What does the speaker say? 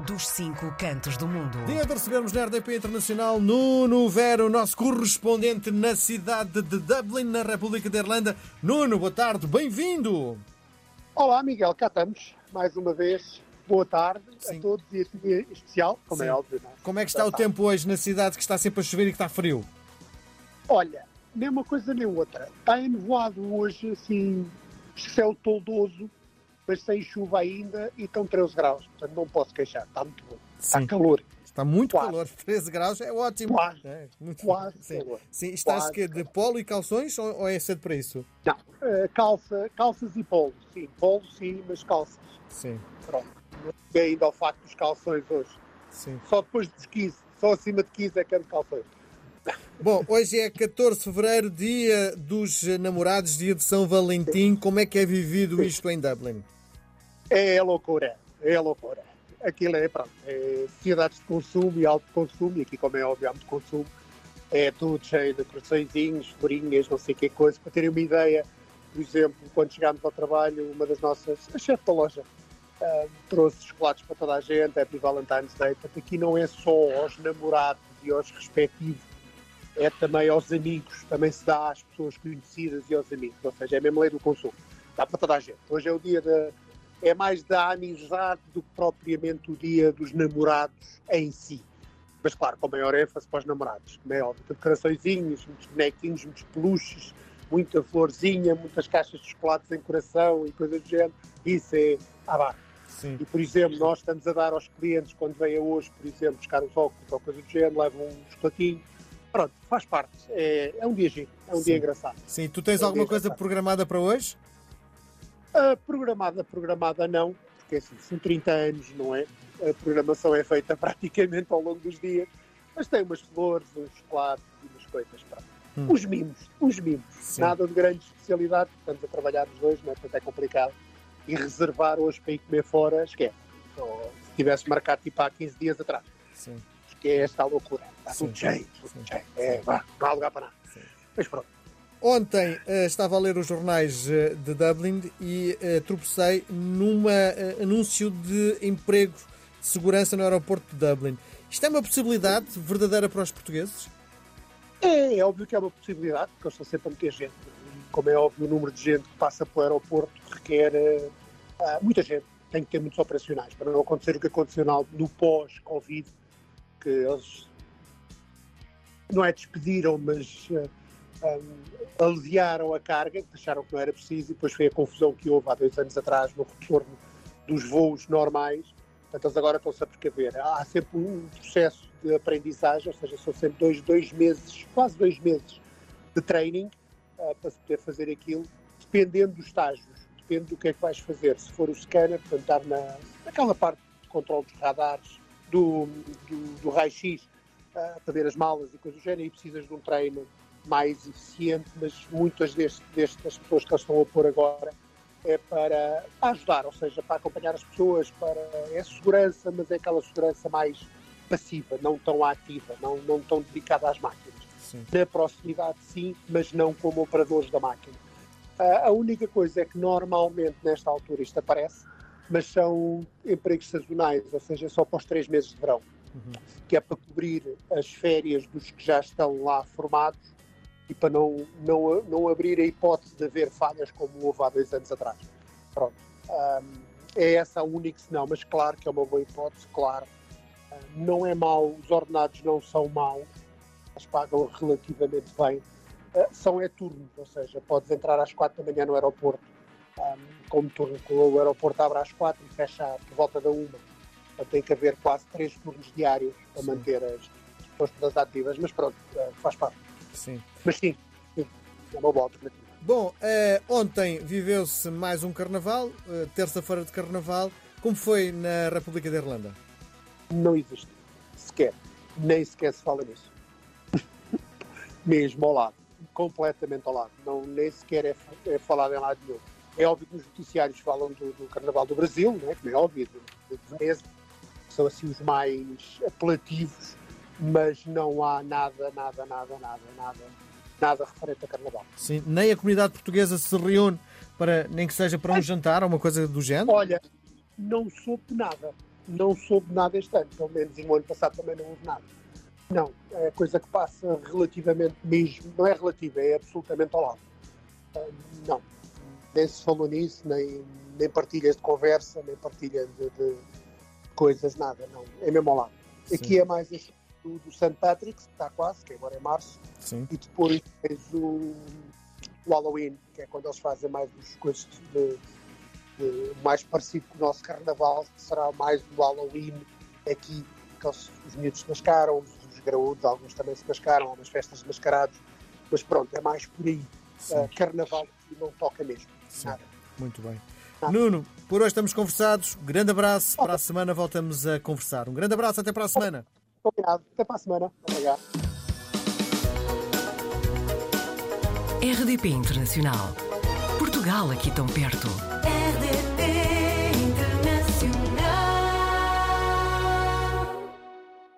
dos cinco cantos do mundo. Dia de recebermos na RDP Internacional Nuno Vero, nosso correspondente na cidade de Dublin, na República da Irlanda. Nuno, boa tarde, bem-vindo! Olá, Miguel, cá estamos, mais uma vez. Boa tarde Sim. a todos e a em especial, como Sim. é óbvio. não é? Como é que está o tempo hoje na cidade que está sempre a chover e que está frio? Olha, nem uma coisa nem outra. Está enevoado hoje, assim, céu toldoso, mas sem chuva ainda e estão 13 graus. Portanto, não posso queixar, está muito bom. Está Sim. calor. Está muito Quase. calor, 13 graus, é ótimo. Quase. É, muito Quase Sim. calor. Sim. Estás Quase que de polo e calções ou, é cedo para isso? Não, eh, calça, calças e polos, sim. Polos sim, mas calças. Sim, Pronto. Não cheguei ainda ao facto dos calções hoje. sim. Só depois dos 15, só acima de 15 é que ando calções. Bom, hoje é 14 de fevereiro, dia dos namorados, dia de São Valentim. Como é que é vivido isto em Dublin? É loucura, é loucura. Aquilo é, pronto, é sociedades de consumo e alto consumo, e aqui, como é óbvio, muito consumo. É tudo cheio de coraçõezinhos, florinhas, não sei que coisa. Para terem uma ideia, por exemplo, quando chegámos ao trabalho, uma das nossas, a chefe da loja, ah, trouxe chocolates para toda a gente, Happy Valentine's Day. Portanto, aqui não é só aos namorados e aos respectivos, é também aos amigos, também se dá às pessoas conhecidas e aos amigos. Ou seja, é mesmo lei do consumo. Dá para toda a gente. Hoje é o dia da, é mais da amizade do que propriamente o dia dos namorados em si. Mas claro, com maior ênfase para os namorados, como é óbvio. Decoraçõezinhos, muitos bonequinhos, muitos peluches, muita florzinha, muitas caixas de chocolates em coração e coisas do género. Isso é abaixo. Sim. E, por exemplo, nós estamos a dar aos clientes, quando vêm a hoje, por exemplo, buscar os óculos ou coisa do género, levam um chocolatinho. Pronto, faz parte. É, é um dia giro, é um Sim. dia engraçado. Sim, tu tens É alguma mesmo, coisa pá. programada para hoje? A programada, programada não, porque assim, são 30 anos, não é? A programação é feita praticamente ao longo dos dias, mas tem umas flores, uns chocolates e umas coisas. Pá. Hum. Os mimos, os mimos. Sim. Nada de grande especialidade, estamos a trabalhar os dois, não é? Portanto é complicado. E reservar hoje para ir comer fora, esquece. Só se tivesse marcado tipo há 15 dias atrás. Sim. Que é esta loucura. Está tudo cheio, tudo cheio. É, vá, não há lugar para nada. Sim. Mas pronto. Ontem eh, estava a ler os jornais eh, de Dublin e eh, tropecei num anúncio de emprego de segurança no aeroporto de Dublin. Isto é uma possibilidade verdadeira para os portugueses? É, é óbvio que é uma possibilidade, porque eles estão sempre a meter gente. Como é óbvio, o número de gente que passa pelo aeroporto requer ah, muita gente. Tem que ter muitos operacionais para não acontecer o que aconteceu no pós-Covid, que eles não é despediram, mas ah, aliviaram a carga, acharam que não era preciso, e depois foi a confusão que houve há dois anos atrás no retorno dos voos normais. Portanto, eles agora estão-se a precaver. Há sempre um processo de aprendizagem, ou seja, são sempre dois, dois meses, quase dois meses de training ah, para se poder fazer aquilo, dependendo dos estágios, depende do que é que vais fazer. Se for o scanner, portanto, estar na, naquela parte de controle dos radares, do, do, do raio-x, ah, para ver as malas e coisas do género, e precisas de um treino mais eficiente, mas muitas deste, destas pessoas que eles estão a pôr agora é para, para ajudar, ou seja, para acompanhar as pessoas, para é segurança, mas é aquela segurança mais passiva, não tão ativa, não, não tão dedicada às máquinas. Sim. Na proximidade, sim, mas não como operadores da máquina. A única coisa é que normalmente nesta altura isto aparece, mas são empregos sazonais, ou seja, só para os três meses de verão, Uhum. que é para cobrir as férias dos que já estão lá formados e para não, não, não abrir a hipótese de haver falhas como houve há dois anos atrás. Pronto. Ahm, é essa a única senão, mas claro que é uma boa hipótese, claro. Não é mau, os ordenados não são maus, eles pagam relativamente bem. Ah, são é turnos, ou seja, podes entrar às quatro da manhã no aeroporto, como turno, o aeroporto abre às quatro e fecha por volta da uma. Portanto, tem que haver quase três turnos diários para Sim. manter as pessoas todas ativas, mas pronto, ah, faz parte. Sim. Mas sim, sim, é uma boa alternativa. Bom, eh, ontem viveu-se mais um carnaval, eh, terça-feira de carnaval. Como foi na República da Irlanda? Não existe, sequer. Nem sequer se fala nisso. Mesmo ao lado, completamente ao lado. Não, nem sequer é, é falado em lado nenhum. É óbvio que nos noticiários falam do, do Carnaval do Brasil, não é? como é óbvio, de, de Veneza, são assim os mais apelativos, mas não há nada, nada, nada, nada, nada, nada referente a Carnaval. Sim. Nem a comunidade portuguesa se reúne para, nem que seja para um jantar ou uma coisa do género? Olha, não soube nada. não soube nada este ano, pelo menos e no ano passado também não houve nada. Não, é coisa que passa relativamente mesmo, não é relativa, é absolutamente ao lado. Uh, não, nem se falou nisso, nem, nem partilhas de conversa, nem partilha de, de coisas, nada, não, é mesmo ao lado. Sim. Aqui é mais este do, do St. Patrick's, que está quase, que agora é março, Sim. e depois tens o, o Halloween, que é quando eles fazem mais as coisas de, de, mais parecido com o nosso carnaval, que será mais do Halloween aqui, que os, os miúdos se mascaram, os, os graúdos, alguns também se mascaram, há umas festas de mascarados, mas pronto, é mais por aí. Uh, carnaval e não toca mesmo. Sim. Nada. Muito bem. Nada. Nuno, por hoje estamos conversados. Grande abraço. Para a semana voltamos a conversar. Um grande abraço. Até para a semana. Combinado. Até para a semana. Obrigado. RDP Internacional. Portugal aqui tão perto.